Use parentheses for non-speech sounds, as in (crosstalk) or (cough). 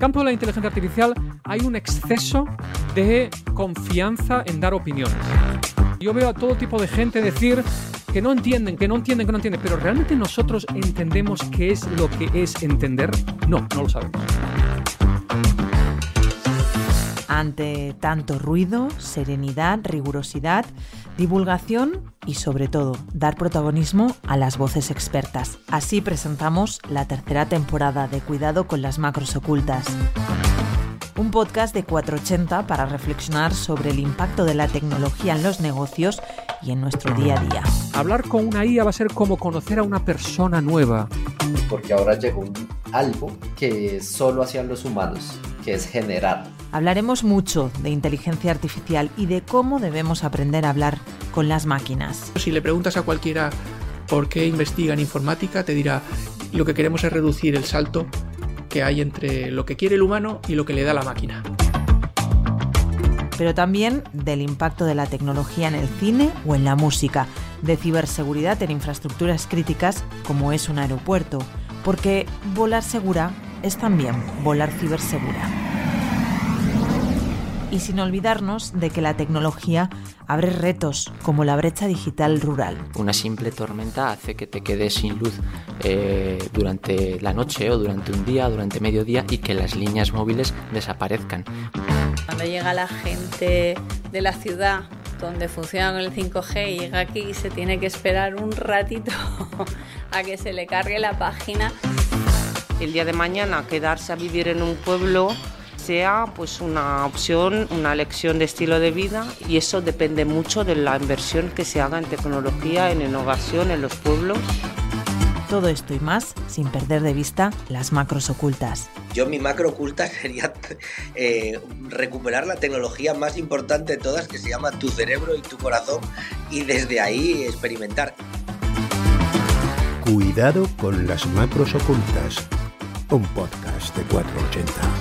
campo de la inteligencia artificial hay un exceso de confianza en dar opiniones. Yo veo a todo tipo de gente decir que no entienden, que no entienden, que no entienden, pero ¿realmente nosotros entendemos qué es lo que es entender? No, no lo sabemos. Ante tanto ruido, serenidad, rigurosidad, divulgación y sobre todo dar protagonismo a las voces expertas. Así presentamos la tercera temporada de Cuidado con las macros ocultas. Un podcast de 480 para reflexionar sobre el impacto de la tecnología en los negocios y en nuestro día a día. Hablar con una IA va a ser como conocer a una persona nueva. Porque ahora llegó algo que solo hacían los humanos, que es generar. Hablaremos mucho de inteligencia artificial y de cómo debemos aprender a hablar con las máquinas. Si le preguntas a cualquiera por qué investiga en informática, te dirá, lo que queremos es reducir el salto que hay entre lo que quiere el humano y lo que le da la máquina. Pero también del impacto de la tecnología en el cine o en la música, de ciberseguridad en infraestructuras críticas como es un aeropuerto, porque volar segura es también volar cibersegura y sin olvidarnos de que la tecnología abre retos como la brecha digital rural. Una simple tormenta hace que te quedes sin luz eh, durante la noche o durante un día, durante medio día y que las líneas móviles desaparezcan. Cuando llega la gente de la ciudad donde funciona con el 5G y llega aquí y se tiene que esperar un ratito (laughs) a que se le cargue la página. El día de mañana quedarse a vivir en un pueblo sea pues una opción, una lección de estilo de vida y eso depende mucho de la inversión que se haga en tecnología, en innovación en los pueblos. Todo esto y más sin perder de vista las macros ocultas. Yo mi macro oculta (laughs) sería eh, recuperar la tecnología más importante de todas que se llama tu cerebro y tu corazón y desde ahí experimentar. Cuidado con las macros ocultas, un podcast de 480.